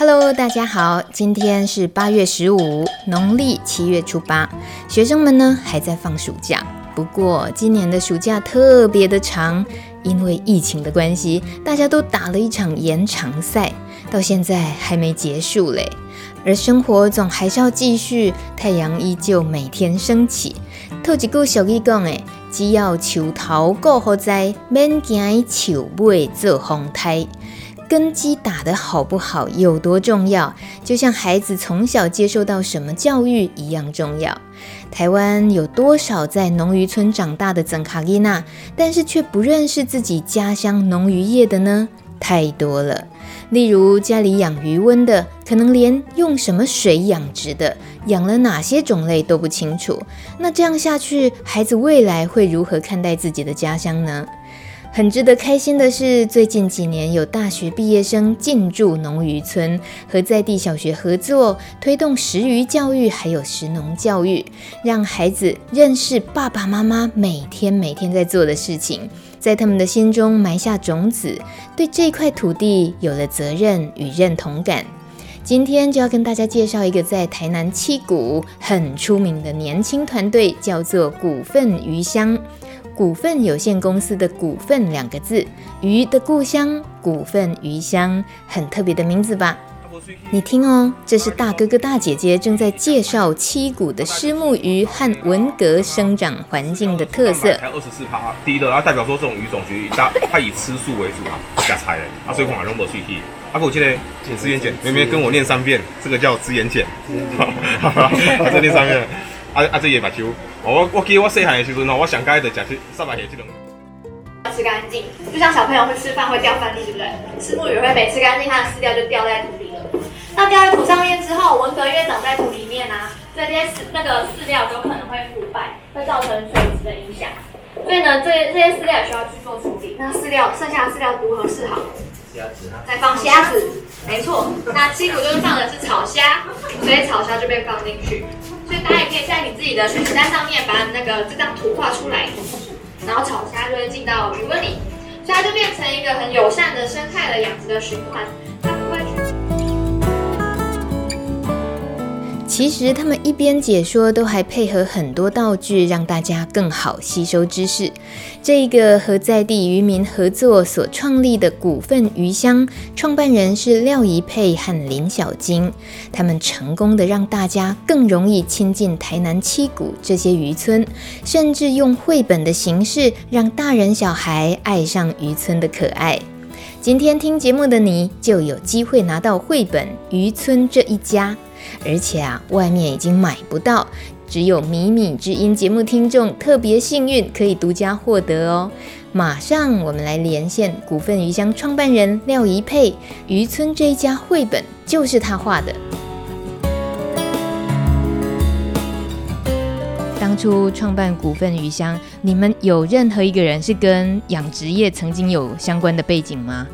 Hello，大家好，今天是八月十五，农历七月初八。学生们呢还在放暑假，不过今年的暑假特别的长，因为疫情的关系，大家都打了一场延长赛，到现在还没结束嘞。而生活总还是要继续，太阳依旧每天升起。透一句俗语讲诶，只要树头够好栽，免惊树尾做风台。根基打得好不好有多重要，就像孩子从小接受到什么教育一样重要。台湾有多少在农渔村长大的曾卡丽娜，但是却不认识自己家乡农渔业的呢？太多了。例如家里养鱼温的，可能连用什么水养殖的，养了哪些种类都不清楚。那这样下去，孩子未来会如何看待自己的家乡呢？很值得开心的是，最近几年有大学毕业生进驻农渔村，和在地小学合作，推动食鱼教育，还有食农教育，让孩子认识爸爸妈妈每天每天在做的事情，在他们的心中埋下种子，对这块土地有了责任与认同感。今天就要跟大家介绍一个在台南七股很出名的年轻团队，叫做股份鱼乡。股份有限公司的“股份”两个字，鱼的故乡，股份鱼乡，很特别的名字吧？你听哦，这是大哥哥大姐姐正在介绍七股的虱目鱼和文革生长环境的特色。才二十四趴，第一的，它代表说这种鱼种群，它它以吃素为主啊，加菜的，啊，所以恐龙不脆皮。啊，我记得剪资源剪，妹妹跟我念三遍，这个叫资源剪，好，好，再念三遍。啊啊，这也白球。我我记得我细汉的时候呢，我上街就吃去三百块这种。要吃干净，就像小朋友会吃饭会掉饭粒，对不对？虱目鱼会没吃干净，它的饲料就掉在土里了。那掉在土上面之后，文革因为长在土里面啊，所以这些饲那个饲料有可能会腐败，会造成水质的影响。所以呢，这这些饲料也需要去做处理。那饲料剩下的饲料如何是好？虾子啊。再放虾子，没错。那七股就是放的是草虾，所以草虾就被放进去。所以大家也可以在你自己的学习单上面把那个这张图画出来，然后草虾就会进到鱼温里，所以它就变成一个很友善的生态的养殖的循环，其实他们一边解说，都还配合很多道具，让大家更好吸收知识。这个和在地渔民合作所创立的股份鱼乡，创办人是廖怡佩和林小金，他们成功的让大家更容易亲近台南七股这些渔村，甚至用绘本的形式，让大人小孩爱上渔村的可爱。今天听节目的你，就有机会拿到绘本《渔村这一家》。而且啊，外面已经买不到，只有米米之音节目听众特别幸运，可以独家获得哦。马上我们来连线股份鱼乡创办人廖怡佩，渔村这一家绘本就是他画的。当初创办股份鱼乡，你们有任何一个人是跟养殖业曾经有相关的背景吗？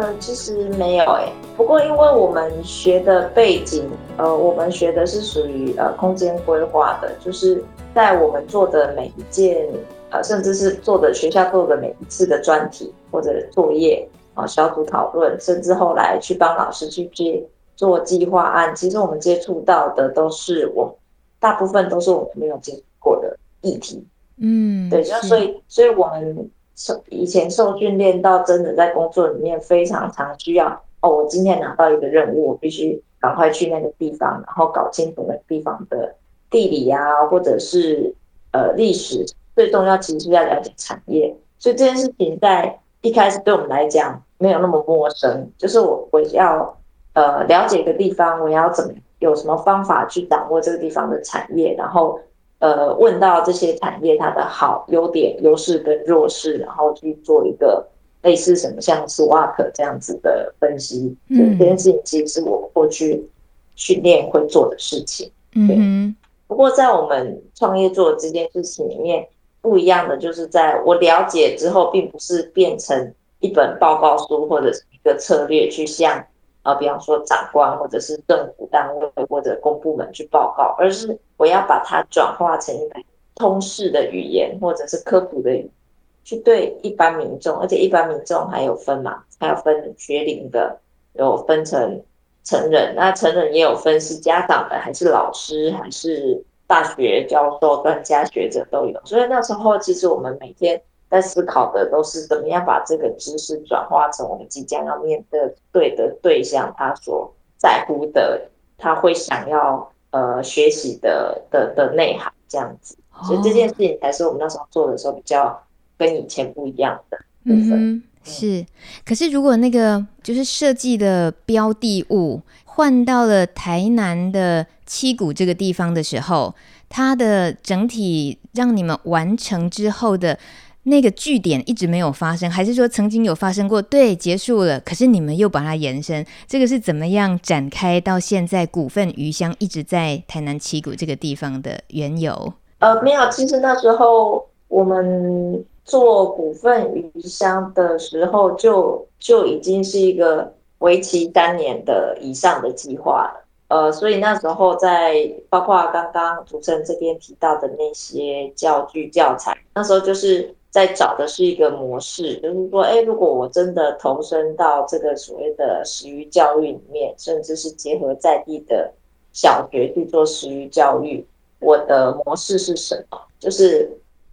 嗯，其实没有诶。不过，因为我们学的背景，呃，我们学的是属于呃空间规划的，就是在我们做的每一件，呃，甚至是做的学校做的每一次的专题或者作业啊、呃，小组讨论，甚至后来去帮老师去接做计划案，其实我们接触到的都是我大部分都是我们没有接触过的议题。嗯，对，就所以，所以我们。受以前受训练到真的在工作里面非常常需要哦，我今天拿到一个任务，我必须赶快去那个地方，然后搞清楚那个地方的地理啊，或者是呃历史。最重要其实是要了解产业，所以这件事情在一开始对我们来讲没有那么陌生。就是我我要呃了解一个地方，我要怎么有什么方法去掌握这个地方的产业，然后。呃，问到这些产业它的好、优点、优势跟弱势，然后去做一个类类似什么像 SWOT 这样子的分析。嗯，这件事情其实是我过去训练会做的事情。对。嗯。不过在我们创业做的这件事情里面，不一样的就是在我了解之后，并不是变成一本报告书或者是一个策略去向。啊，比方说长官或者是政府单位或者公部门去报告，而是我要把它转化成一个通识的语言或者是科普的语，去对一般民众，而且一般民众还有分嘛，还有分学龄的，有分成成人，那成人也有分是家长的还是老师还是大学教授、专家学者都有，所以那时候其实我们每天。在思考的都是怎么样把这个知识转化成我们即将要面对的对象，他所在乎的，他会想要呃学习的的的内涵，这样子。所以这件事情才是我们那时候做的时候比较跟以前不一样的部分。嗯，是。可是如果那个就是设计的标的物换到了台南的七股这个地方的时候，它的整体让你们完成之后的。那个据点一直没有发生，还是说曾经有发生过？对，结束了。可是你们又把它延伸，这个是怎么样展开到现在？股份鱼乡一直在台南七股这个地方的缘由？呃，没有。其实那时候我们做股份鱼乡的时候就，就就已经是一个为期三年的以上的计划了。呃，所以那时候在包括刚刚主持人这边提到的那些教具教材，那时候就是。在找的是一个模式，就是说，哎，如果我真的投身到这个所谓的食鱼教育里面，甚至是结合在地的小学去做食鱼教育，我的模式是什么？就是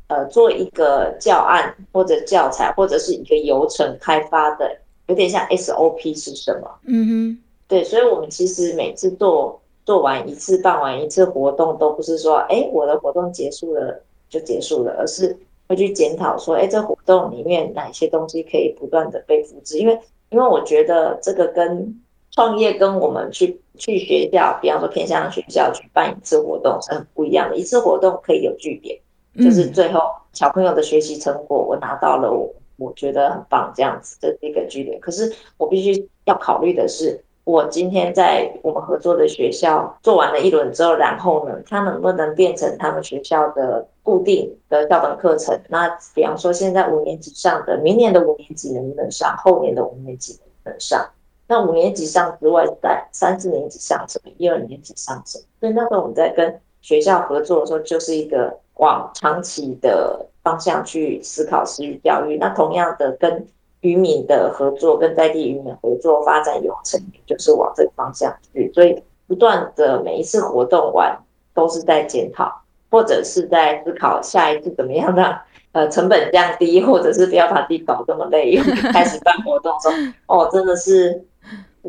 呃，做一个教案或者教材，或者是一个流程开发的，有点像 SOP 是什么？嗯哼，对，所以我们其实每次做做完一次、办完一次活动，都不是说，哎，我的活动结束了就结束了，而是。会去检讨说，哎，这活动里面哪些东西可以不断的被复制？因为，因为我觉得这个跟创业跟我们去去学校，比方说偏向学校去办一次活动是很不一样的。一次活动可以有据点，就是最后小朋友的学习成果我拿到了，我我觉得很棒，这样子这是一个据点。可是我必须要考虑的是。我今天在我们合作的学校做完了一轮之后，然后呢，它能不能变成他们学校的固定的校本课程？那比方说，现在五年级上的，明年的五年级能不能上？后年的五年级能不能上？那五年级上之外，在三四年级上什么？一二年级上什么？所以那时候我们在跟学校合作的时候，就是一个往长期的方向去思考食鱼教育。那同样的跟。渔民的合作，跟在地渔民合作发展有成，就是往这个方向去。所以不断的每一次活动完，都是在检讨，或者是在思考下一次怎么样让呃成本降低，或者是不要把自己搞这么累。开始办活动说哦，真的是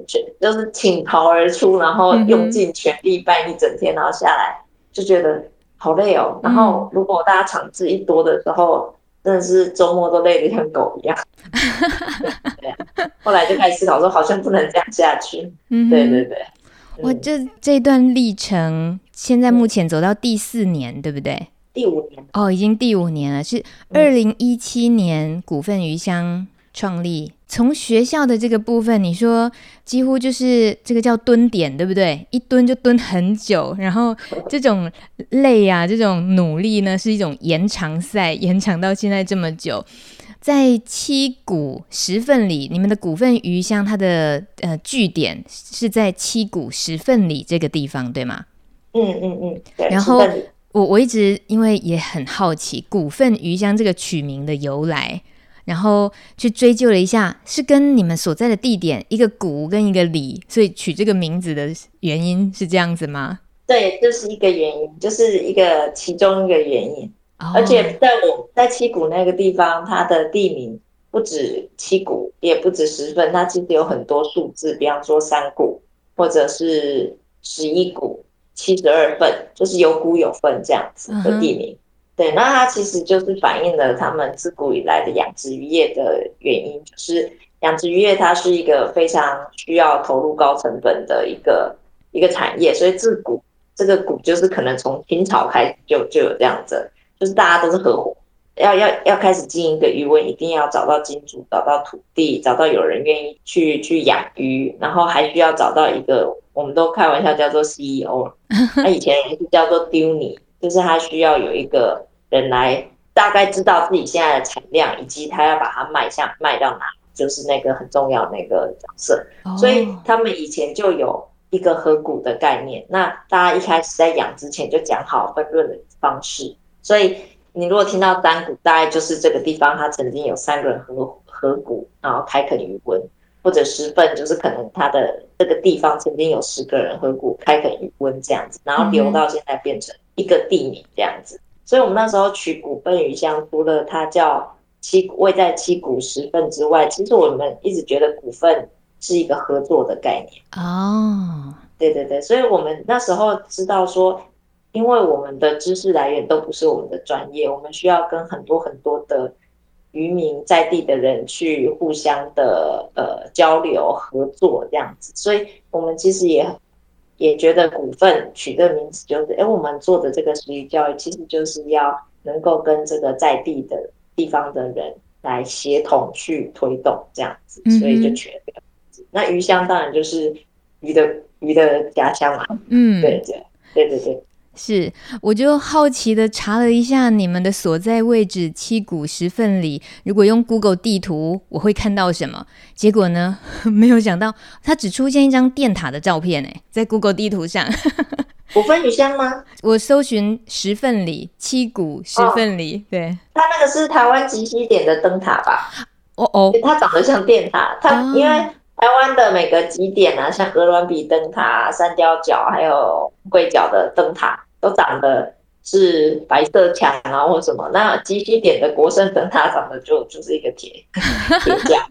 全就是倾巢而出，然后用尽全力办一整天，然后下来就觉得好累哦。然后如果大家场次一多的时候。真的是周末都累得像狗一样，对啊。后来就开始思考说，好像不能这样下去。嗯，对对对。我这这段历程，现在目前走到第四年，对不对？第五年哦，已经第五年了，是二零一七年股份鱼乡创立。从学校的这个部分，你说几乎就是这个叫蹲点，对不对？一蹲就蹲很久，然后这种累啊，这种努力呢，是一种延长赛，延长到现在这么久。在七股十份里，你们的股份鱼香，它的呃据点是在七股十份里这个地方，对吗？嗯嗯嗯。然后我我一直因为也很好奇股份鱼香这个取名的由来。然后去追究了一下，是跟你们所在的地点一个股跟一个里，所以取这个名字的原因是这样子吗？对，这、就是一个原因，就是一个其中一个原因。哦、而且在我在七股那个地方，它的地名不止七股，也不止十分，它其实有很多数字，比方说三股，或者是十一股、七十二份，就是有股有份这样子的地名。嗯对，那它其实就是反映了他们自古以来的养殖渔业的原因，就是养殖渔业它是一个非常需要投入高成本的一个一个产业，所以自古这个古就是可能从清朝开始就就有这样子，就是大家都是合伙，要要要开始经营一个鱼塭，一定要找到金主，找到土地，找到有人愿意去去养鱼，然后还需要找到一个，我们都开玩笑叫做 CEO，他 以前也是叫做丢你，就是他需要有一个人来大概知道自己现在的产量，以及他要把它卖向卖到哪，就是那个很重要那个角色。所以他们以前就有一个合股的概念，那大家一开始在养之前就讲好分润的方式，所以。你如果听到单股，大概就是这个地方，他曾经有三个人合合股，然后开垦鱼塭，或者十份，就是可能他的这个地方曾经有十个人合股开垦鱼塭这样子，然后留到现在变成一个地名这样子。所以我们那时候取股份鱼乡，除了它叫七位在七股十份之外，其实我们一直觉得股份是一个合作的概念。哦，对对对，所以我们那时候知道说。因为我们的知识来源都不是我们的专业，我们需要跟很多很多的渔民在地的人去互相的呃交流合作这样子，所以我们其实也也觉得股份取这个名字就是，哎，我们做的这个实体教育其实就是要能够跟这个在地的地方的人来协同去推动这样子，所以就取了这个名字。嗯、那鱼乡当然就是鱼的鱼的家乡嘛，嗯，对对对对对。是，我就好奇的查了一下你们的所在位置七股十份里，如果用 Google 地图，我会看到什么？结果呢，没有想到它只出现一张电塔的照片诶，在 Google 地图上。五分鱼乡吗？我搜寻十份里七股十份里，哦、对，它那个是台湾极西点的灯塔吧？哦哦，它长得像电塔，它因为。台湾的每个极点啊，像鹅銮鼻灯塔、三貂角，还有龟角的灯塔，都长得是白色墙啊，或什么。那极西点的国圣灯塔长得就就是一个铁 铁架。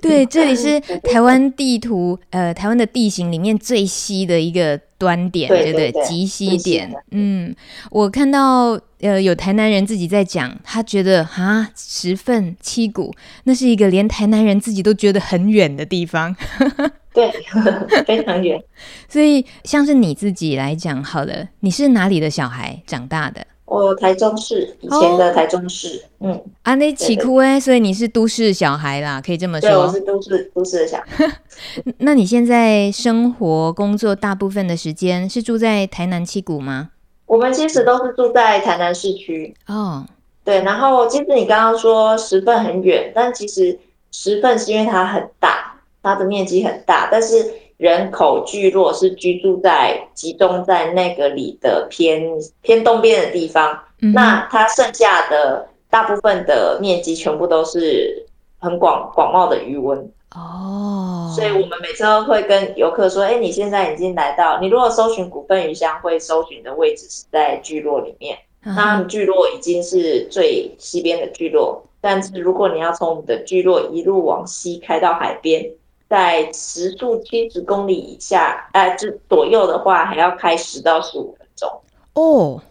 对，这里 是台湾地图，呃，台湾的地形里面最西的一个。端点对对对，极西点。嗯，我看到呃有台南人自己在讲，他觉得啊十份七股，那是一个连台南人自己都觉得很远的地方。对，非常远。所以像是你自己来讲，好了，你是哪里的小孩长大的？我台中市，以前的台中市，哦、嗯，啊，那起哭哎，所以你是都市小孩啦，可以这么说。对，我是都市都市的小孩。那你现在生活工作大部分的时间是住在台南七股吗？我们其实都是住在台南市区。哦，对，然后其实你刚刚说十份很远，但其实十份是因为它很大，它的面积很大，但是。人口聚落是居住在集中在那个里的偏偏东边的地方，嗯、那它剩下的大部分的面积全部都是很广广袤的余温。哦，所以我们每次都会跟游客说，哎、欸，你现在已经来到，你如果搜寻股份鱼乡，会搜寻的位置是在聚落里面，那聚落已经是最西边的聚落，但是如果你要从我们的聚落一路往西开到海边。在时速七十公里以下，哎、呃，这左右的话，还要开十到十五分钟哦。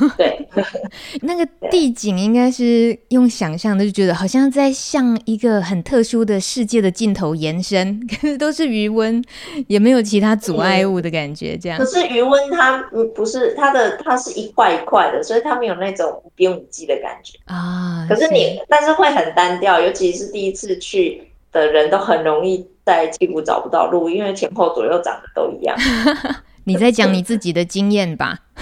对，那个地景应该是用想象的，就觉得好像在向一个很特殊的世界的尽头延伸，可是都是余温，也没有其他阻碍物的感觉。这样，可是余温它不是它的，它是一块一块的，所以它没有那种无边无际的感觉啊。可是你，是但是会很单调，尤其是第一次去的人都很容易。在屁股找不到路，因为前后左右长得都一样。你在讲你自己的经验吧？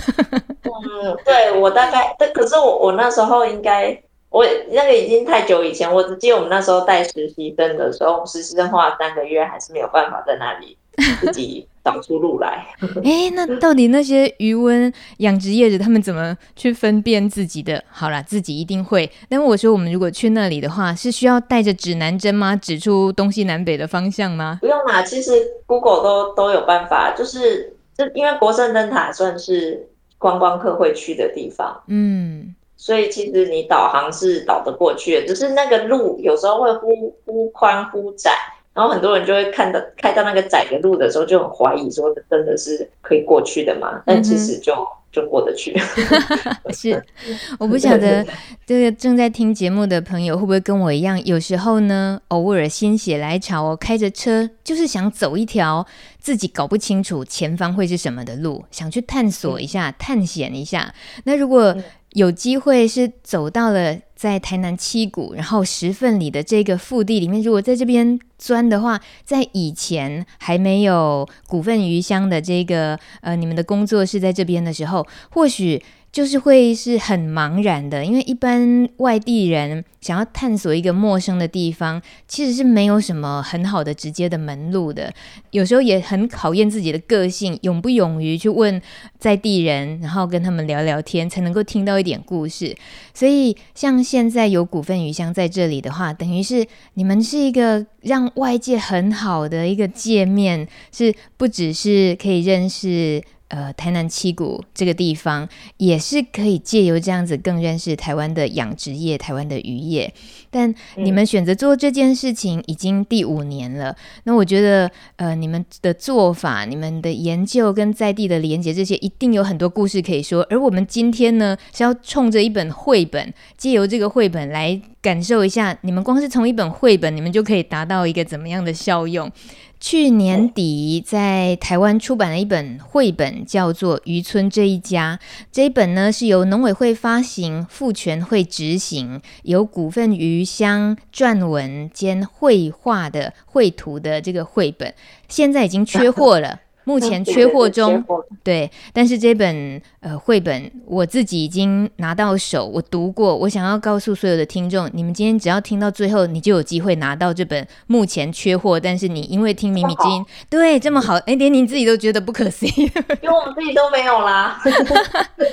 嗯，对，我大概，但可是我我那时候应该，我那个已经太久以前，我只记得我们那时候带实习生的时候，实习生花了三个月，还是没有办法在那里自己。找出路来。哎，那到底那些余温养殖业者他们怎么去分辨自己的？好啦，自己一定会。但我说，我们如果去那里的话，是需要带着指南针吗？指出东西南北的方向吗？不用啦，其实 Google 都都有办法。就是，这因为国圣灯塔算是观光客会去的地方，嗯，所以其实你导航是导得过去的，只是那个路有时候会忽忽宽忽窄。然后很多人就会看到开到那个窄的路的时候，就很怀疑说真的是可以过去的吗？但其实就就过得去。是，我不晓得这个正在听节目的朋友会不会跟我一样，有时候呢，偶尔心血来潮，我开着车就是想走一条自己搞不清楚前方会是什么的路，想去探索一下、探险一下。那如果有机会是走到了在台南七股，然后十份里的这个腹地里面，如果在这边钻的话，在以前还没有股份鱼香的这个呃，你们的工作室在这边的时候，或许。就是会是很茫然的，因为一般外地人想要探索一个陌生的地方，其实是没有什么很好的直接的门路的。有时候也很考验自己的个性，勇不勇于去问在地人，然后跟他们聊聊天，才能够听到一点故事。所以，像现在有股份鱼香在这里的话，等于是你们是一个让外界很好的一个界面，是不只是可以认识。呃，台南七股这个地方也是可以借由这样子更认识台湾的养殖业、台湾的渔业。但你们选择做这件事情已经第五年了，那我觉得，呃，你们的做法、你们的研究跟在地的连接，这些一定有很多故事可以说。而我们今天呢，是要冲着一本绘本，借由这个绘本来感受一下，你们光是从一本绘本，你们就可以达到一个怎么样的效用。去年底在台湾出版了一本绘本，叫做《渔村这一家》。这一本呢是由农委会发行，复权会执行，由股份鱼香撰文兼绘画的绘图的这个绘本，现在已经缺货了。目前缺货中，对，但是这本呃绘本我自己已经拿到手，我读过。我想要告诉所有的听众，你们今天只要听到最后，你就有机会拿到这本目前缺货，但是你因为听米米之音，对，这么好，哎，连你自己都觉得不可思议，因为我们自己都没有啦。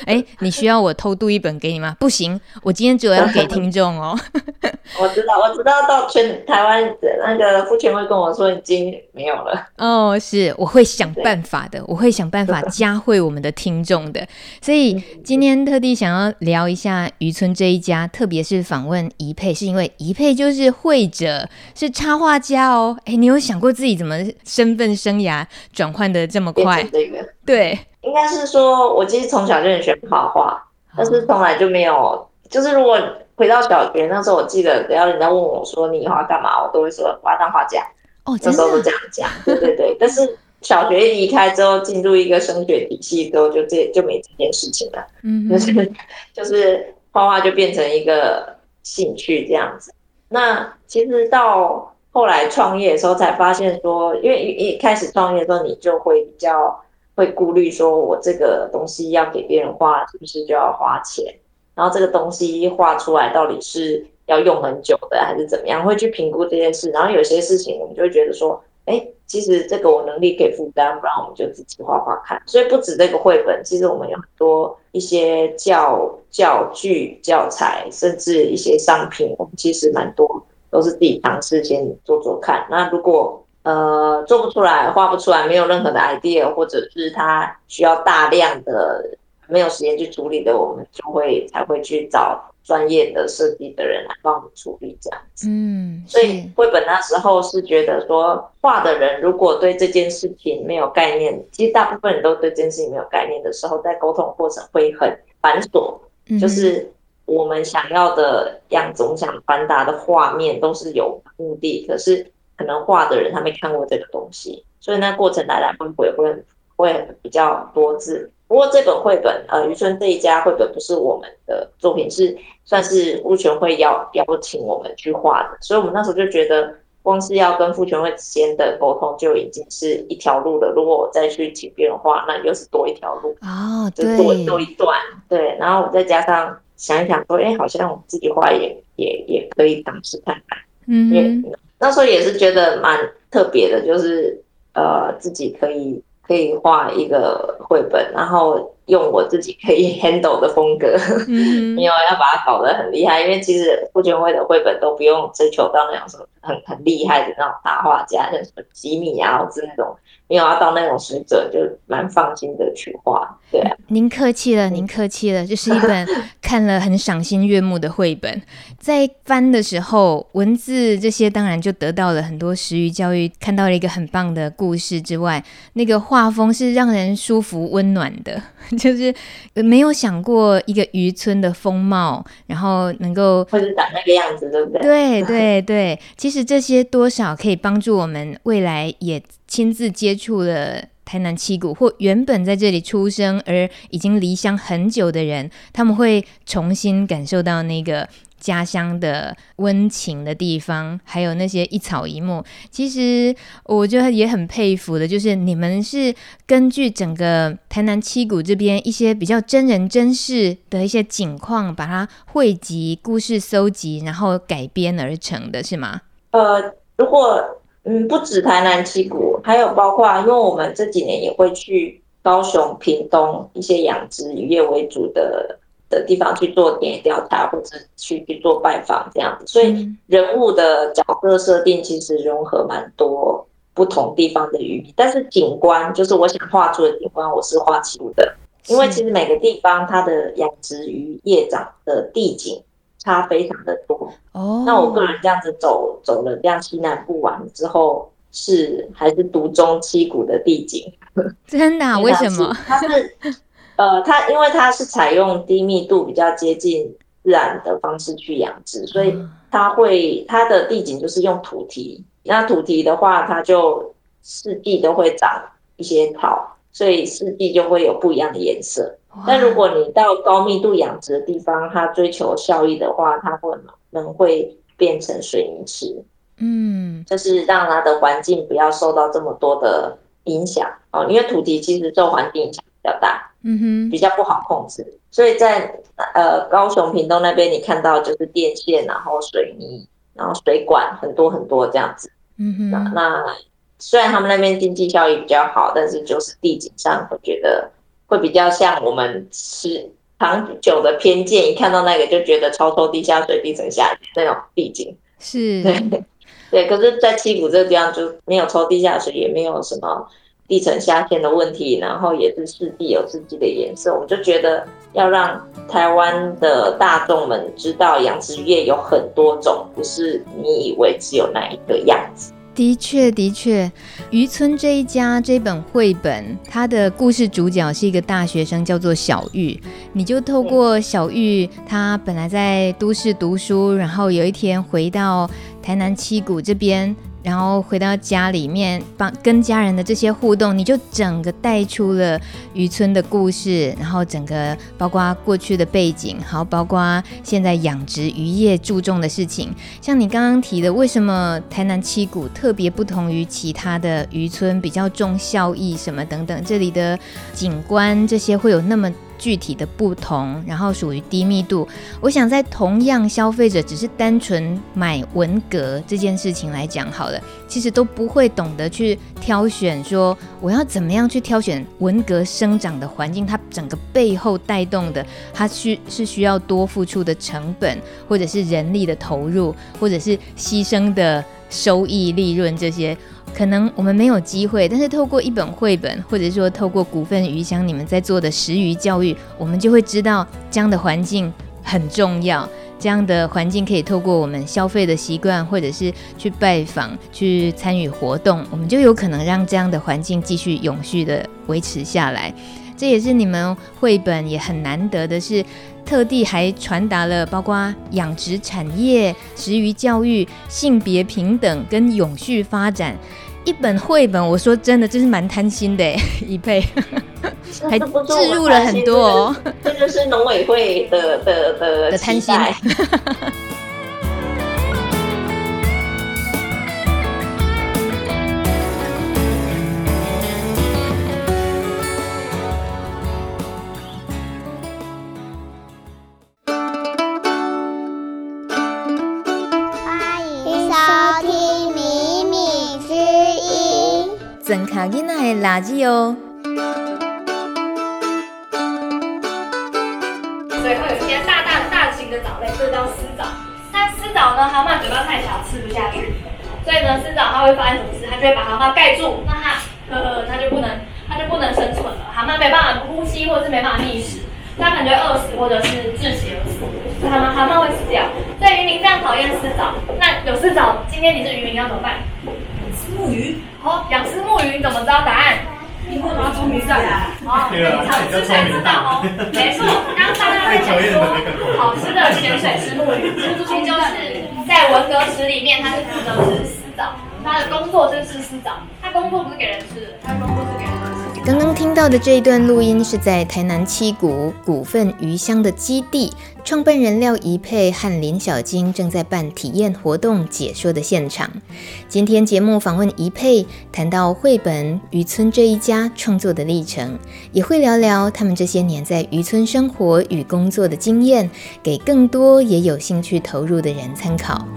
哎，你需要我偷渡一本给你吗？不行，我今天只有要给听众哦。我知道，我知道，到全台湾的那个复权会跟我说已经没有了。哦，是，我会想。办法的，我会想办法嘉惠我们的听众的，所以今天特地想要聊一下渔村这一家，特别是访问怡佩，是因为宜佩就是会者，是插画家哦。哎，你有想过自己怎么身份生涯转换的这么快？这个对，应该是说，我其实从小就很喜欢画画，但是从来就没有，就是如果回到小学那时候，我记得只要人家问我说你以后要干嘛，我都会说我要当画家。哦，那时候都这样讲，对对对，但是。小学一离开之后，进入一个升学体系之后，就这就没这件事情了。嗯，就是 就是画画就变成一个兴趣这样子。那其实到后来创业的时候，才发现说，因为一一开始创业的时候，你就会比较会顾虑说，我这个东西要给别人画，是不是就要花钱？然后这个东西画出来到底是要用很久的，还是怎么样？会去评估这件事。然后有些事情，我们就会觉得说，哎。其实这个我能力可以负担，不然我们就自己画画看。所以不止这个绘本，其实我们有很多一些教教具、教材，甚至一些商品，我们其实蛮多都是自己尝试先做做看。那如果呃做不出来、画不出来，没有任何的 idea，或者是它需要大量的没有时间去处理的，我们就会才会去找。专业的设计的人来帮我们处理这样子，嗯，所以绘本那时候是觉得说，画的人如果对这件事情没有概念，其实大部分人都对这件事情没有概念的时候，在沟通过程会很繁琐，嗯，就是我们想要的样子，我们想传达的画面都是有目的，可是可能画的人他没看过这个东西，所以那过程来来回回会会比较多字。不过这本绘本，呃，渔村这一家绘本不是我们的作品，是算是物权会邀邀请我们去画的，所以我们那时候就觉得，光是要跟复权会之间的沟通就已经是一条路了。如果我再去请别人画，那又是多一条路哦，就多多一段，对。然后我再加上想一想说，哎，好像我自己画也也也可以尝试看看，嗯，因为那时候也是觉得蛮特别的，就是呃，自己可以。可以画一个绘本，然后用我自己可以 handle 的风格，没有、mm hmm. 要把它搞得很厉害。因为其实傅权会的绘本都不用追求到那种什么很很厉害的那种大画家，像什么吉米啊，或是那种没有要到那种水准，就蛮放心的去画。对啊，您客气了，您客气了，就是一本看了很赏心悦目的绘本。在翻的时候，文字这些当然就得到了很多食鱼教育，看到了一个很棒的故事之外，那个画风是让人舒服温暖的，就是没有想过一个渔村的风貌，然后能够或者长那个样子，对不对？对对对，其实这些多少可以帮助我们未来也亲自接触了。台南七股，或原本在这里出生而已经离乡很久的人，他们会重新感受到那个家乡的温情的地方，还有那些一草一木。其实我觉得也很佩服的，就是你们是根据整个台南七股这边一些比较真人真事的一些景况，把它汇集、故事搜集，然后改编而成的，是吗？呃，如果嗯不止台南七股，还有包括，因为我们这几年也会去高雄、屏东一些养殖渔业为主的。的地方去做田野调查，或者去去做拜访这样子，所以人物的角色设定其实融合蛮多不同地方的渔民，但是景观就是我想画出的景观，我是画出的，因为其实每个地方它的养殖渔业长的地景差非常的多。哦，那我个人这样子走走了这样西南部完之后，是还是独中七股的地景。真的啊？为什么？它是。呃，它因为它是采用低密度、比较接近自然的方式去养殖，所以它会它的地景就是用土堤。那土堤的话，它就四季都会长一些草，所以四季就会有不一样的颜色。但如果你到高密度养殖的地方，它追求效益的话，它会可能会变成水泥池。嗯，就是让它的环境不要受到这么多的影响哦，因为土地其实受环境影响比较大。嗯哼，比较不好控制，所以在呃高雄屏东那边，你看到就是电线，然后水泥，然后水管很多很多这样子。嗯哼，那，那虽然他们那边经济效益比较好，但是就是地景上会觉得会比较像我们是长久的偏见，一看到那个就觉得超抽地下水、地层下陷那种地景。是，对对。可是，在七股这个地方就没有抽地下水，也没有什么。地层下陷的问题，然后也是四季有四季的颜色，我们就觉得要让台湾的大众们知道，养殖业有很多种，不是你以为只有那一个样子。的确，的确，渔村这一家这本绘本，它的故事主角是一个大学生，叫做小玉。你就透过小玉，他本来在都市读书，然后有一天回到台南七谷这边。然后回到家里面，帮跟家人的这些互动，你就整个带出了渔村的故事，然后整个包括过去的背景，好包括现在养殖渔业注重的事情。像你刚刚提的，为什么台南七股特别不同于其他的渔村，比较重效益什么等等，这里的景观这些会有那么具体的不同，然后属于低密度。我想在同样消费者只是单纯买文革这件事情来讲好了，其实都不会懂得去挑选，说我要怎么样去挑选文革生长的环境，它整个背后带动的，它需是需要多付出的成本，或者是人力的投入，或者是牺牲的收益利润这些。可能我们没有机会，但是透过一本绘本，或者说透过股份鱼乡你们在做的食鱼教育，我们就会知道这样的环境很重要。这样的环境可以透过我们消费的习惯，或者是去拜访、去参与活动，我们就有可能让这样的环境继续永续的维持下来。这也是你们绘本也很难得的是，特地还传达了包括养殖产业、食鱼教育、性别平等跟永续发展。一本绘本，我说真的，真是蛮贪心的，一倍 还置入了很多哦。这就是农委会的的的的贪心。真卡囡仔的垃圾哦。所以会有一些大大大型的藻类，这叫丝藻。那丝藻呢，蛤蟆嘴巴太小，吃不下去。所以呢，丝藻它会发生什么事？它就会把蛤蟆盖住，那它呃，它就不能，它就不能生存了。蛤蟆没办法呼吸，或者是没办法觅食，它可能就饿死，或者是窒息而死。蛤蟆蛤蟆会死掉。所以渔民非常讨厌丝藻。那有丝藻，今天你是渔民要怎么办？虱目鱼，好，养师木鱼，你怎么知道答案？因为他聪明在 啊。好，你常吃才知道哦。没错，刚刚大家在讲说好吃的潜水师木鱼，其实就是在文革史里面，他是负责吃师长，他的工作就是吃丝藻，它工作不是给人吃的，他的工作是给人听到的这一段录音是在台南七股股份鱼乡的基地，创办人廖怡佩和林小菁正在办体验活动解说的现场。今天节目访问怡佩，谈到绘本渔村这一家创作的历程，也会聊聊他们这些年在渔村生活与工作的经验，给更多也有兴趣投入的人参考。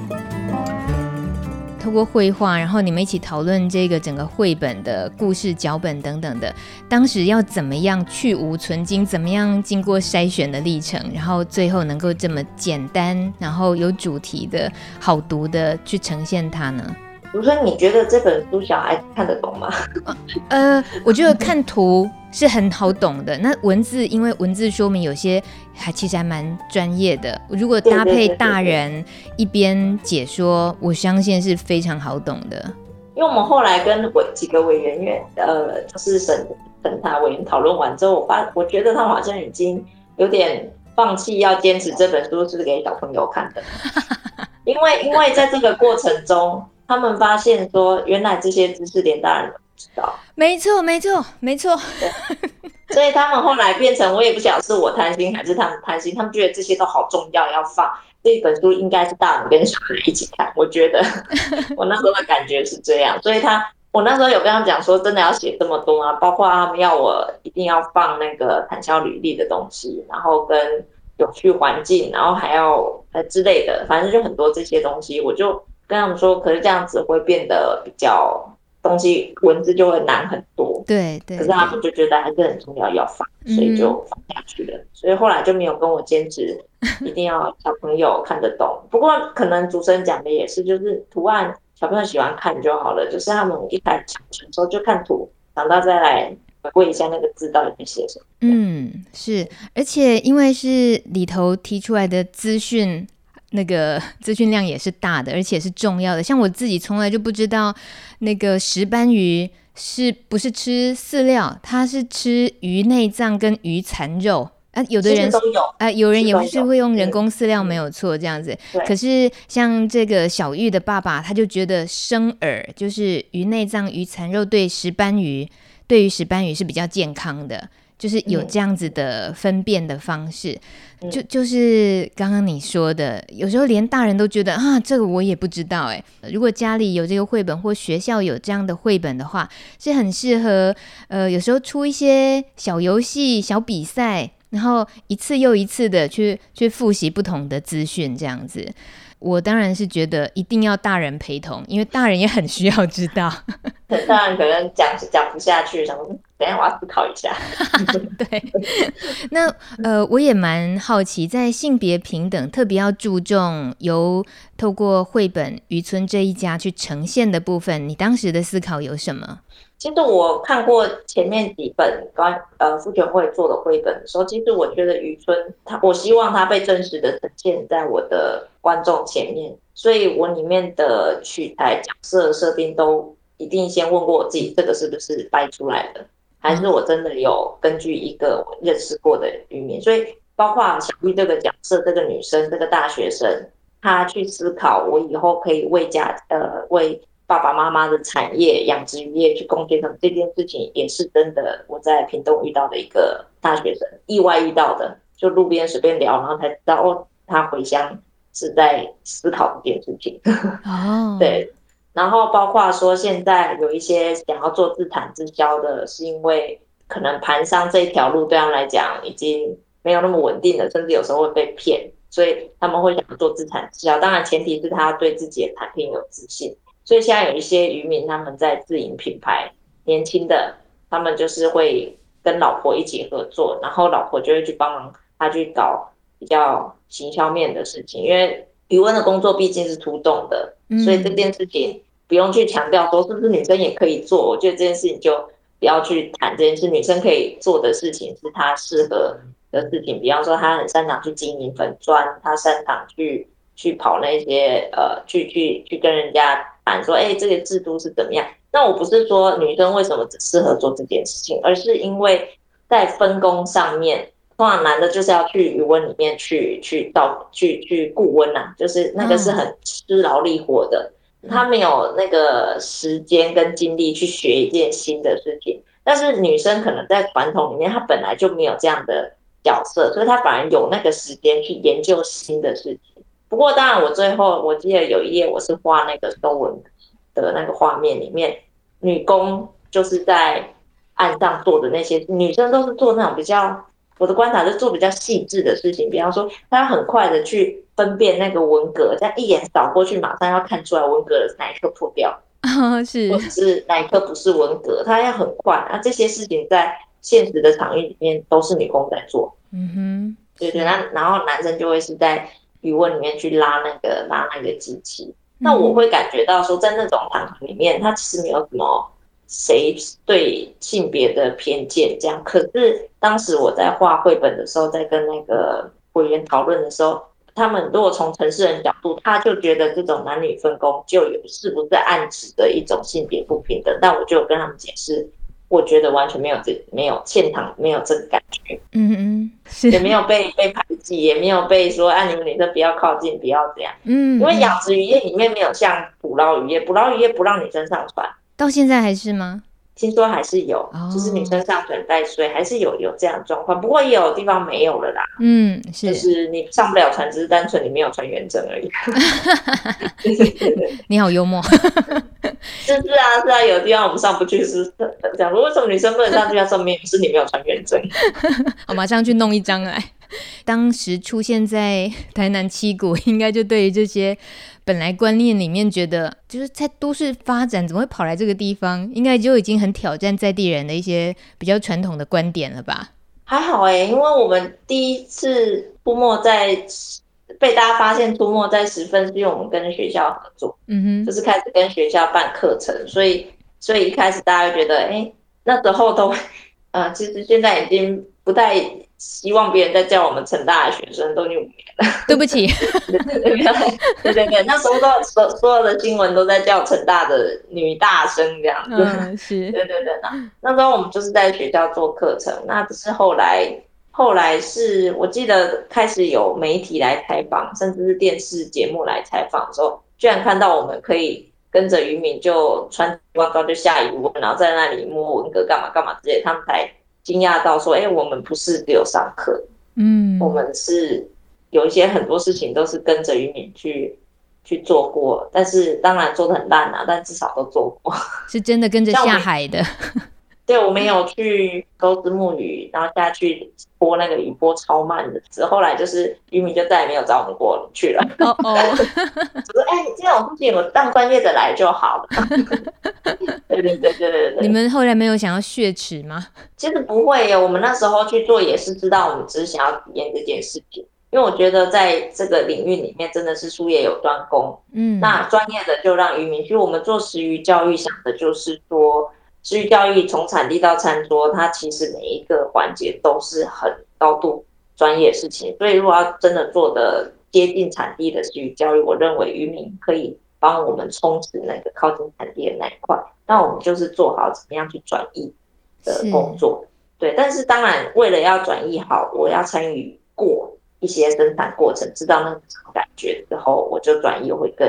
透过绘画，然后你们一起讨论这个整个绘本的故事脚本等等的，当时要怎么样去无存菁，怎么样经过筛选的历程，然后最后能够这么简单，然后有主题的好读的去呈现它呢？如说你觉得这本书小孩看得懂吗？呃，我觉得看图是很好懂的。那文字，因为文字说明有些还其实还蛮专业的。如果搭配大人一边解说，我相信是非常好懂的。因为我们后来跟委几个委员员，呃，就是审审查委员讨论完之后，我发我觉得他们好像已经有点放弃要坚持这本书是给小朋友看的，因为因为在这个过程中。他们发现说，原来这些知识连大人都不知道。没错，没错，没错。所以他们后来变成，我也不晓得是我贪心还是他们贪心，他们觉得这些都好重要，要放这本书应该是大人跟小孩一起看。我觉得 我那时候的感觉是这样，所以他我那时候有跟他讲说，真的要写这么多啊，包括他们要我一定要放那个产销履历的东西，然后跟有趣环境，然后还要呃之类的，反正就很多这些东西，我就。跟他们说，可是这样子会变得比较东西文字就会难很多。对对。可是他们就觉得还是很重要，要放，所以就放下去了。嗯、所以后来就没有跟我坚持，一定要小朋友看得懂。不过可能主持人讲的也是，就是图案小朋友喜欢看就好了。就是他们一开始的时候就看图，长大再来回顾一下那个字到底在写什么。嗯，是，而且因为是里头提出来的资讯。那个资讯量也是大的，而且是重要的。像我自己从来就不知道，那个石斑鱼是不是吃饲料，它是吃鱼内脏跟鱼残肉啊。有的人都有啊，有人也不是会用人工饲料，没有错，这样子。可是像这个小玉的爸爸，他就觉得生饵就是鱼内脏、鱼残肉对石斑鱼，对于石斑鱼是比较健康的。就是有这样子的分辨的方式，嗯、就就是刚刚你说的，有时候连大人都觉得啊，这个我也不知道哎。如果家里有这个绘本，或学校有这样的绘本的话，是很适合。呃，有时候出一些小游戏、小比赛，然后一次又一次的去去复习不同的资讯，这样子。我当然是觉得一定要大人陪同，因为大人也很需要知道。大人可能讲讲不下去，什么？等下我要思考一下。对，那呃，我也蛮好奇，在性别平等特别要注重由透过绘本《渔村这一家》去呈现的部分，你当时的思考有什么？其实我看过前面几本关呃傅权会做的绘本的时候，其实我觉得渔村，它我希望它被真实的呈现在我的观众前面，所以我里面的取材角色设定都一定先问过我自己，这个是不是掰出来的，还是我真的有根据一个我认识过的渔民？所以包括小玉这个角色，这个女生，这个大学生，她去思考我以后可以为家呃为。爸爸妈妈的产业养殖渔业去贡献什么这件事情也是真的。我在屏东遇到的一个大学生，意外遇到的，就路边随便聊，然后才知道哦，他回乡是在思考这件事情。哦，对。然后包括说，现在有一些想要做自产自销的，是因为可能盘商这一条路对他们来讲已经没有那么稳定了，甚至有时候会被骗，所以他们会想做自产自销。当然，前提是他对自己的产品有自信。所以现在有一些渔民，他们在自营品牌，年轻的，他们就是会跟老婆一起合作，然后老婆就会去帮忙他去搞比较行销面的事情，因为渔温的工作毕竟是出动的，所以这件事情不用去强调说是不是女生也可以做，我觉得这件事情就不要去谈这件事，女生可以做的事情是她适合的事情，比方说她很擅长去经营粉砖，她擅长去去跑那些呃，去去去跟人家。说，哎，这个制度是怎么样？那我不是说女生为什么只适合做这件事情，而是因为在分工上面，通常男的就是要去余温里面去去到去去顾温呐，就是那个是很吃劳力活的，他没有那个时间跟精力去学一件新的事情。但是女生可能在传统里面，她本来就没有这样的角色，所以她反而有那个时间去研究新的事情。不过当然，我最后我记得有一页我是画那个收文的那个画面里面，女工就是在岸上做的那些，女生都是做那种比较，我的观察是做比较细致的事情，比方说她要很快的去分辨那个文革，这样一眼扫过去，马上要看出来文革的哪一个破掉。哦，是，或者是哪一科不是文革，她要很快啊。这些事情在现实的场域里面都是女工在做，嗯哼，对对。那然后男生就会是在语文里面去拉那个拉那个机器。嗯、那我会感觉到说，在那种场合里面，他其实没有什么谁对性别的偏见这样。可是当时我在画绘本的时候，在跟那个委员讨论的时候。他们如果从城市人角度，他就觉得这种男女分工就有是不是暗指的一种性别不平等？但我就跟他们解释，我觉得完全没有这没有现场没有这个感觉，嗯嗯，是。也没有被被排挤，也没有被说啊你们女生不要靠近，不要这样，嗯，因为养殖渔业里面没有像捕捞渔业，捕捞渔业不让女生上船，到现在还是吗？听说还是有，哦、就是女生上船带水，还是有有这样的状况。不过也有地方没有了啦。嗯，是，就是你上不了船，只是单纯你没有船员证而已。你好幽默。是 是啊是啊，有地方我们上不去是这样。如果说女生不能上去，它上面是你没有船员证。我马上去弄一张来。当时出现在台南七股，应该就对于这些本来观念里面觉得就是在都市发展，怎么会跑来这个地方？应该就已经很挑战在地人的一些比较传统的观点了吧？还好哎、欸，因为我们第一次出没在被大家发现出没在十分，是因为我们跟学校合作，嗯哼，就是开始跟学校办课程，所以所以一开始大家就觉得，哎、欸，那时候都，呃，其实现在已经不太。希望别人在叫我们成大的学生都念五年了。对不起，对对对，那时候都所所有的新闻都在叫成大的女大生这样子。嗯，是。对对对，那那时候我们就是在学校做课程，那只是后来后来是我记得开始有媒体来采访，甚至是电视节目来采访的时候，居然看到我们可以跟着渔民就穿西装装就下渔塭，然后在那里摸文革干嘛干嘛之类，他们才。惊讶到说：“哎、欸，我们不是只有上课，嗯，我们是有一些很多事情都是跟着于敏去去做过，但是当然做的很烂啊，但至少都做过，是真的跟着下海的。”对，我没有去钩子木鱼，然后下去拨那个鱼拨超慢的，之后来就是渔民就再也没有找我们过去了。哦哦，我说哎，这种事情我当专业的来就好了。对对对对对对。你们后来没有想要血池吗？其实不会耶，我们那时候去做也是知道，我们只是想要体验这件事情，因为我觉得在这个领域里面真的是术业有专攻。嗯，那专业的就让渔民去。我们做食鱼教育想的就是说。食鱼教育从产地到餐桌，它其实每一个环节都是很高度专业的事情。所以，如果要真的做的接近产地的食鱼教育，我认为渔民可以帮我们充实那个靠近产地的那一块。那我们就是做好怎么样去转移的工作。对，但是当然，为了要转移好，我要参与过一些生产过程，知道那种感觉之后，我就转移会更。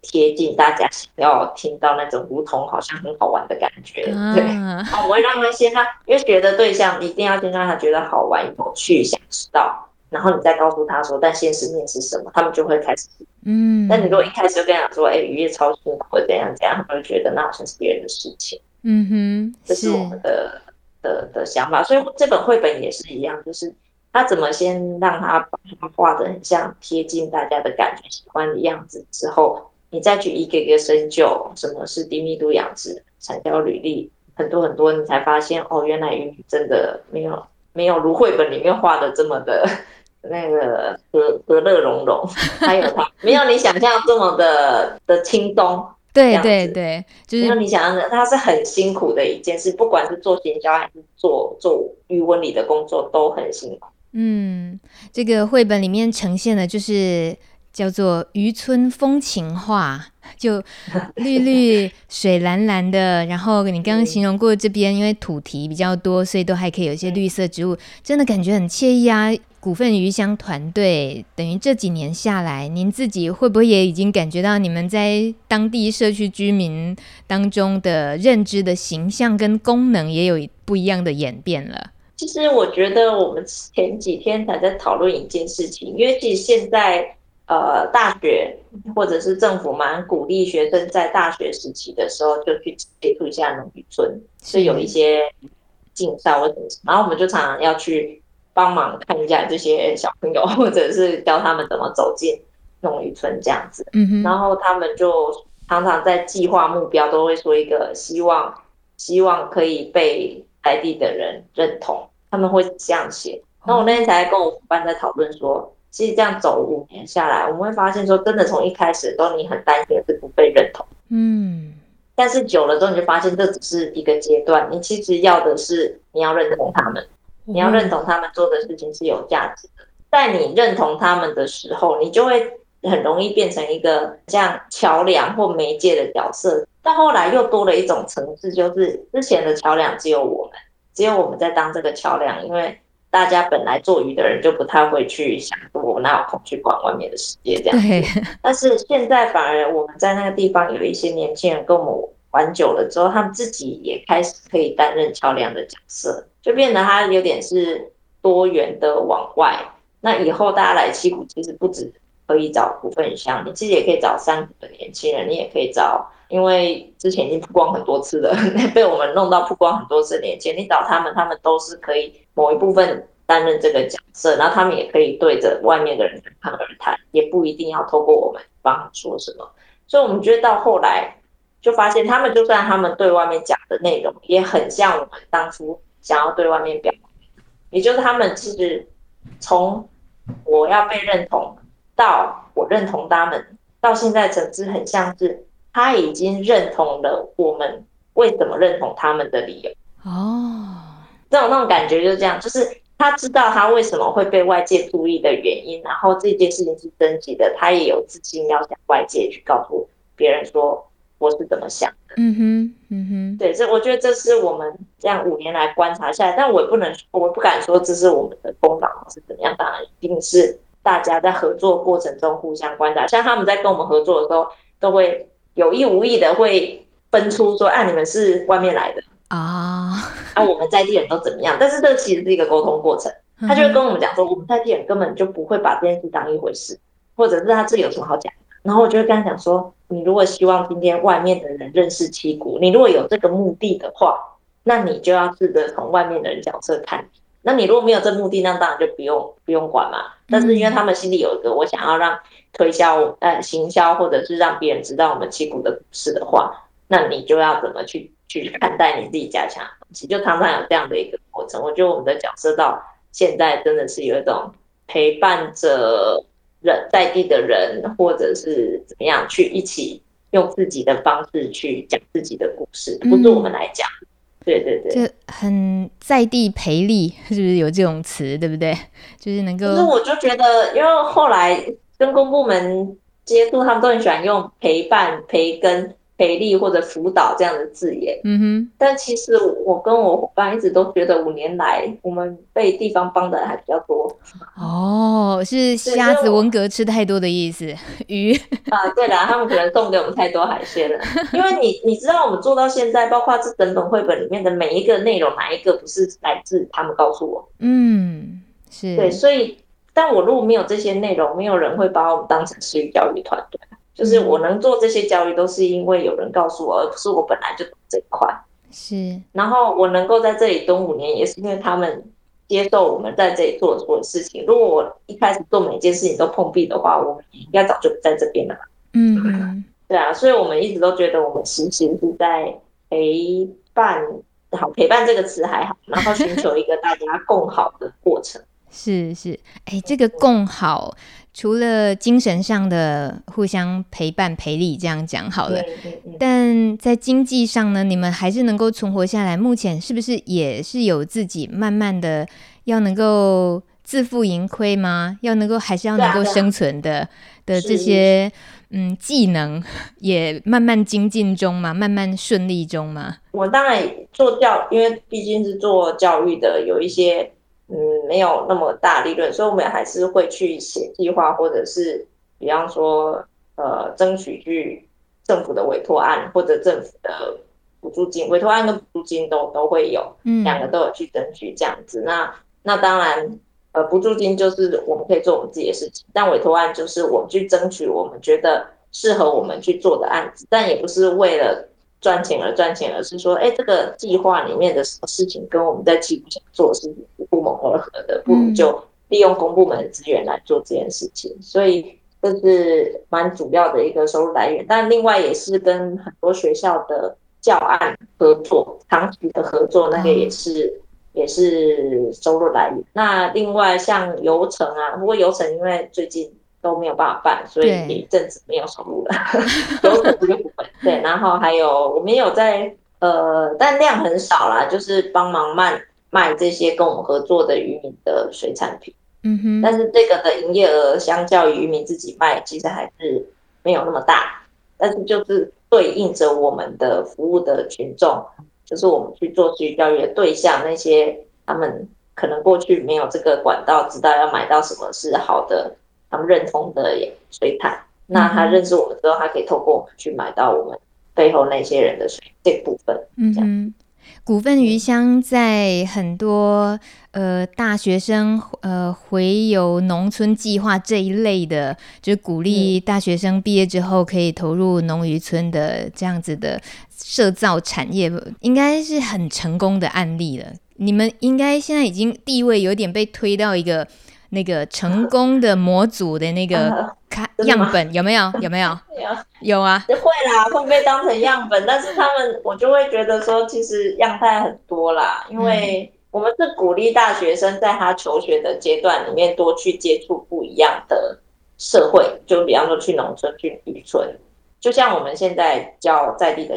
贴近大家想要听到那种如同好像很好玩的感觉，对啊、对，我会让他先让，因为学的对象一定要先让他觉得好玩、有趣、想知道，然后你再告诉他说，但现实面是什么，他们就会开始。嗯，但你如果一开始就跟他说，哎、欸，渔业超辛苦，怎样怎样，他们就觉得那好像是别人的事情。嗯哼，这是我们的的的想法，所以这本绘本也是一样，就是他怎么先让他把它画的很像贴近大家的感觉、喜欢的样子之后。你再去一个一个深究，什么是低密度养殖、产销履历，很多很多，你才发现哦，原来鱼真的没有 没有如绘本里面画的这么的 那个和和乐融融，还有它 没有你想象这么的的轻松。对对对，就是没有你想象的，它是很辛苦的一件事，不管是做行销还是做做鱼文里的工作都很辛苦。嗯，这个绘本里面呈现的就是。叫做渔村风情画，就绿绿水蓝蓝的。然后你刚刚形容过这边，因为土堤比较多，所以都还可以有一些绿色植物，真的感觉很惬意啊。股份鱼乡团队，等于这几年下来，您自己会不会也已经感觉到你们在当地社区居民当中的认知的形象跟功能也有不一样的演变了？其实我觉得我们前几天才在讨论一件事情，因为其实现在。呃，大学或者是政府蛮鼓励学生在大学时期的时候就去接触一下农渔村，是有一些竞赛或者什么，然后我们就常常要去帮忙看一下这些小朋友，或者是教他们怎么走进农渔村这样子。嗯哼，然后他们就常常在计划目标都会说一个希望，希望可以被在地的人认同，他们会这样写。然后我那天才跟我伙伴在讨论说。其实这样走五年下来，我们会发现说，真的从一开始都你很担心的是不被认同，嗯，但是久了之后你就发现这只是一个阶段，你其实要的是你要认同他们，你要认同他们做的事情是有价值的。在你认同他们的时候，你就会很容易变成一个像桥梁或媒介的角色。到后来又多了一种层次，就是之前的桥梁只有我们，只有我们在当这个桥梁，因为。大家本来做鱼的人就不太会去想，我哪有空去管外面的世界这样子。但是现在反而我们在那个地方有一些年轻人跟我们玩久了之后，他们自己也开始可以担任桥梁的角色，就变得他有点是多元的往外。那以后大家来七股，其实不止可以找股份乡，你其实也可以找三股的年轻人，你也可以找。因为之前已经曝光很多次了，被我们弄到曝光很多次年前，你找他们，他们都是可以某一部分担任这个角色，然后他们也可以对着外面的人侃侃而谈，也不一定要透过我们帮他说什么。所以，我们觉得到后来就发现，他们就算他们对外面讲的内容，也很像我们当初想要对外面表，也就是他们其实从我要被认同到我认同他们，到现在甚至很像是。他已经认同了我们为什么认同他们的理由哦，这种那种感觉就是这样，就是他知道他为什么会被外界注意的原因，然后这件事情是真实的，他也有自信要向外界去告诉别人说我是怎么想的。嗯哼，嗯哼，对，这我觉得这是我们这样五年来观察下来，但我也不能，我不敢说这是我们的功劳是怎么样，当然一定是大家在合作过程中互相观察，像他们在跟我们合作的时候都会。有意无意的会分出说，啊，你们是外面来的啊，啊，我们在地人都怎么样？但是这其实是一个沟通过程，他就会跟我们讲说，我们在地人根本就不会把这件事当一回事，或者是他自己有什么好讲？然后我就会跟他讲说，你如果希望今天外面的人认识七股，你如果有这个目的的话，那你就要试着从外面的人角色看。那你如果没有这目的，那当然就不用不用管嘛。但是因为他们心里有一个，我想要让。推销呃行销，或者是让别人知道我们七股的故事的话，那你就要怎么去去看待你自己加强的东西？就常常有这样的一个过程。我觉得我们的角色到现在真的是有一种陪伴着人在地的人，或者是怎么样去一起用自己的方式去讲自己的故事，不是我们来讲。嗯、对对对，就很在地培力，是不是有这种词？对不对？就是能够。可是我就觉得，因为后来。跟公部门接触，他们都很喜欢用陪伴、培根、培力或者辅导这样的字眼。嗯哼。但其实我跟我伙伴一直都觉得，五年来我们被地方帮的还比较多。哦，是虾子文革吃太多的意思？鱼 啊，对啦，他们可能送给我们太多海鲜了。因为你你知道，我们做到现在，包括这整本绘本里面的每一个内容，哪一个不是来自他们告诉我？嗯，是对，所以。但我如果没有这些内容，没有人会把我们当成食鱼教育团队。就是我能做这些交易，都是因为有人告诉我，而不是我本来就懂这一块。是。然后我能够在这里蹲五年，也是因为他们接受我们在这里做的所有事情。如果我一开始做每一件事情都碰壁的话，我们应该早就不在这边了。嗯嗯。对啊，所以我们一直都觉得我们实行是在陪伴，好，陪伴这个词还好，然后寻求一个大家共好的过程。是是，哎，这个共好，除了精神上的互相陪伴陪力这样讲好了，但在经济上呢，你们还是能够存活下来。目前是不是也是有自己慢慢的要能够自负盈亏吗？要能够还是要能够生存的、啊、的这些嗯技能，也慢慢精进中嘛，慢慢顺利中嘛。我当然做教，因为毕竟是做教育的，有一些嗯没有那么大利润，所以我们还是会去写计划，或者是比方说呃争取去政府的委托案或者政府的。补助金、委托案跟补助金都都会有，嗯，两个都有去争取这样子。那那当然，呃，补助金就是我们可以做我们自己的事情，但委托案就是我们去争取我们觉得适合我们去做的案子，但也不是为了赚钱而赚钱，而是说，哎，这个计划里面的什么事情跟我们在企图想做的事情不谋而合的，不如就利用公部门的资源来做这件事情。所以这是蛮主要的一个收入来源，但另外也是跟很多学校的。教案合作，长期的合作，那个也是、嗯、也是收入来源。那另外像游程啊，不过游程因为最近都没有办法办，所以一阵子没有收入了。游程这个部分，对，然后还有我们有在呃，但量很少啦，就是帮忙卖卖这些跟我们合作的渔民的水产品。嗯哼，但是这个的营业额相较于渔民自己卖，其实还是没有那么大。但是就是。对应着我们的服务的群众，就是我们去做水域教育的对象，那些他们可能过去没有这个管道，知道要买到什么是好的，他们认同的水产，那他认识我们之后，他可以透过我们去买到我们背后那些人的水这部分，嗯嗯。股份鱼乡在很多呃大学生呃回游农村计划这一类的，就是鼓励大学生毕业之后可以投入农渔村的这样子的社造产业，应该是很成功的案例了。你们应该现在已经地位有点被推到一个。那个成功的模组的那个 看样本有没有？有 没有？有啊，会啦，会被当成样本，但是他们我就会觉得说，其实样态很多啦，因为我们是鼓励大学生在他求学的阶段里面多去接触不一样的社会，就比方说去农村、去渔村，就像我们现在教在地的，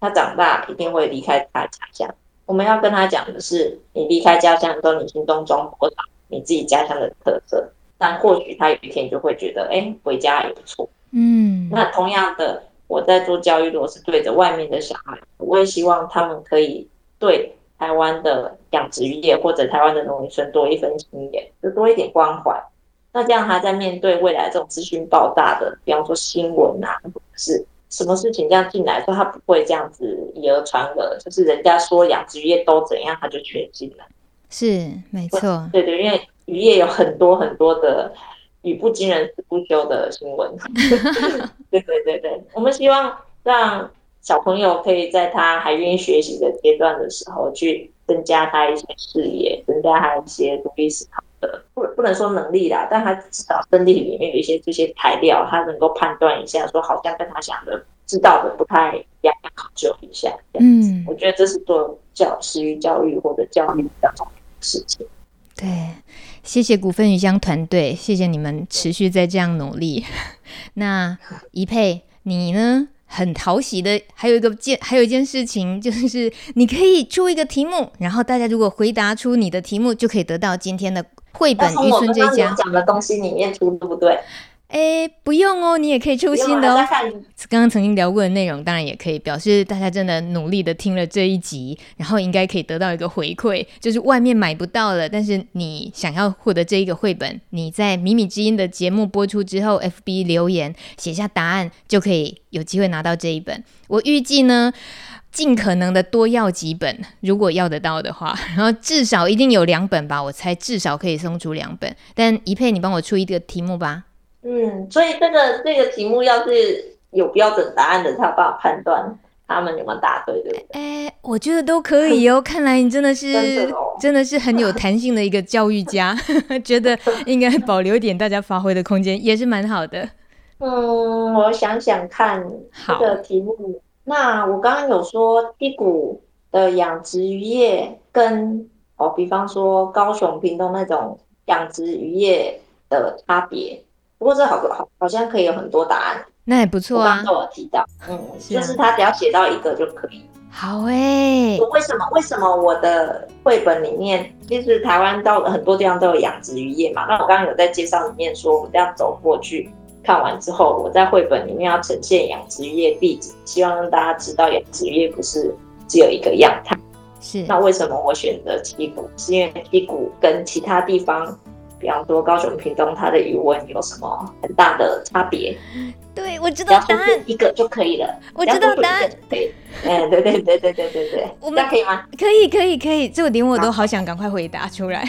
他长大一定会离开他家乡，我们要跟他讲的是，你离开家乡之后，你心中装多少？你自己家乡的特色，但或许他有一天就会觉得，哎、欸，回家也不错。嗯，那同样的，我在做教育，如果是对着外面的小孩，我也希望他们可以对台湾的养殖渔业或者台湾的农渔村多一分心眼，就多一点关怀。那这样他在面对未来这种资讯爆炸的，比方说新闻啊，或者是什么事情这样进来，说他不会这样子以讹传讹，就是人家说养殖渔业都怎样，他就全信了。是没错，对对，因为渔业有很多很多的语不惊人死不休的新闻，对对对对，我们希望让小朋友可以在他还愿意学习的阶段的时候，去增加他一些视野，增加他一些独立思考的，不不能说能力啦，但他至少身体里面有一些这些材料，他能够判断一下，说好像跟他想的知道的不太一样，考究一下。嗯，我觉得这是做教师育教育或者教育的。事情，对，谢谢股份鱼香团队，谢谢你们持续在这样努力。那一佩，你呢？很讨喜的，还有一个件，还有一件事情，就是你可以出一个题目，然后大家如果回答出你的题目，就可以得到今天的绘本渔村这家讲的东西里面出，对不对？哎，不用哦，你也可以出新的哦。刚刚曾经聊过的内容，当然也可以表示大家真的努力的听了这一集，然后应该可以得到一个回馈，就是外面买不到了，但是你想要获得这一个绘本，你在米米之音的节目播出之后，FB 留言写下答案，就可以有机会拿到这一本。我预计呢，尽可能的多要几本，如果要得到的话，然后至少一定有两本吧，我猜至少可以送出两本。但一佩，你帮我出一个题目吧。嗯，所以这个这个题目要是有标准答案的，他帮我判断他们有没有答对，对不对？哎、欸，我觉得都可以哦。看来你真的是真的，哦、真的是很有弹性的一个教育家，觉得应该保留一点大家发挥的空间，也是蛮好的。嗯，我想想看这个题目。那我刚刚有说低谷的养殖渔业跟哦，比方说高雄屏东那种养殖渔业的差别。不过这好好好像可以有很多答案，那也不错啊。我刚刚都有提到，嗯，是啊就是他只要写到一个就可以。好哎、为什么？为什么我的绘本里面，其实台湾到很多地方都有养殖渔业嘛？那我刚刚有在介绍里面说，我这样走过去看完之后，我在绘本里面要呈现养殖渔业地址，希望让大家知道养殖渔业不是只有一个样态。是。那为什么我选择七股？是因为七股跟其他地方，比方说高雄、屏东，它的语文有什么很大的差别？对，我知道答案，一个就可以了。我知道答案。对，嗯，对对对对对对对，我们这样可以吗？可以可以可以，这个点我都好想赶快回答出来。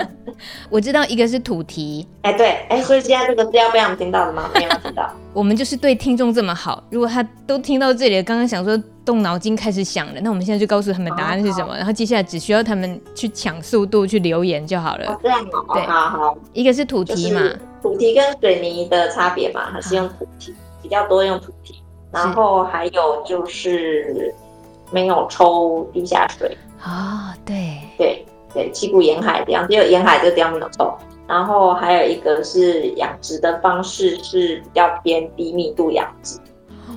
我知道一个是土题，哎、欸、对，哎、欸，所以现在这个是要被我们听到的吗？没有听到。我们就是对听众这么好，如果他都听到这里了，刚刚想说动脑筋开始想了，那我们现在就告诉他们答案是什么，然后接下来只需要他们去抢速度去留言就好了。哦、这样哦，对，好好。一个是土题嘛，土提跟水泥的差别嘛，还是用土提比较多用土提，然后还有就是没有抽地下水。哦，对对对，七股沿海这样，只有沿海这个地方没有抽。然后还有一个是养殖的方式是比较偏低密度养殖。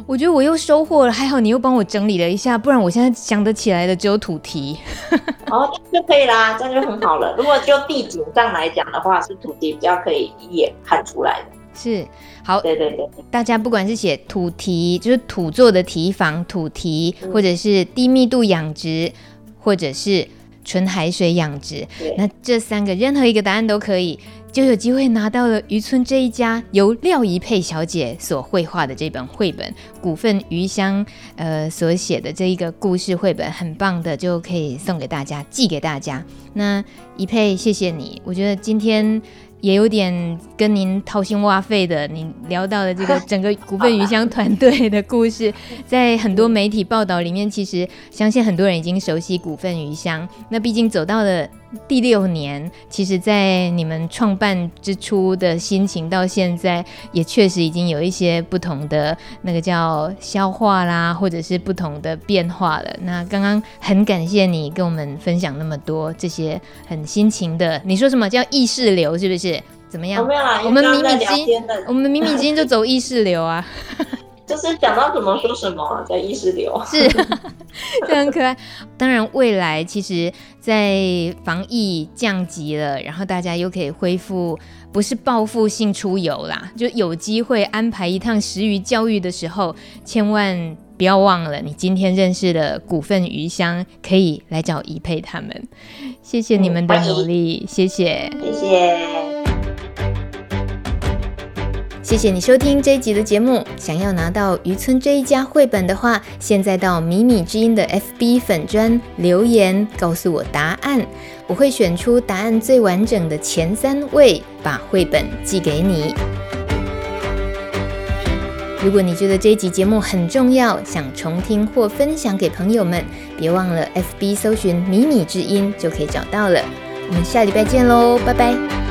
我觉得我又收获了，还好你又帮我整理了一下，不然我现在想得起来的只有土题。哦，就可以啦，这样就很好了。如果就地景上来讲的话，是土题比较可以一眼看出来的。是，好，对对对，大家不管是写土题，就是土做的提防土题，嗯、或者是低密度养殖，或者是纯海水养殖，那这三个任何一个答案都可以。就有机会拿到了渔村这一家由廖怡佩小姐所绘画的这本绘本《股份鱼香》，呃，所写的这一个故事绘本，很棒的，就可以送给大家，寄给大家。那怡佩，谢谢你，我觉得今天。也有点跟您掏心挖肺的，您聊到了这个 整个股份鱼香团队的故事，在很多媒体报道里面，其实相信很多人已经熟悉股份鱼香。那毕竟走到了第六年，其实，在你们创办之初的心情到现在，也确实已经有一些不同的那个叫消化啦，或者是不同的变化了。那刚刚很感谢你跟我们分享那么多这些很心情的，你说什么叫意识流，是不是？怎么样？哦、没有啦，我们米米金，我们米米之音就走意识流啊，就是想到什么说什么，叫意识流，是，就很可爱。当然，未来其实，在防疫降级了，然后大家又可以恢复，不是报复性出游啦，就有机会安排一趟食鱼教育的时候，千万不要忘了，你今天认识的股份鱼香可以来找怡佩他们。谢谢你们的努力，嗯、谢谢，谢谢。谢谢你收听这一集的节目。想要拿到渔村这一家绘本的话，现在到米米之音的 FB 粉专留言告诉我答案，我会选出答案最完整的前三位，把绘本寄给你。如果你觉得这一集节目很重要，想重听或分享给朋友们，别忘了 FB 搜寻迷你之音就可以找到了。我们下礼拜见喽，拜拜。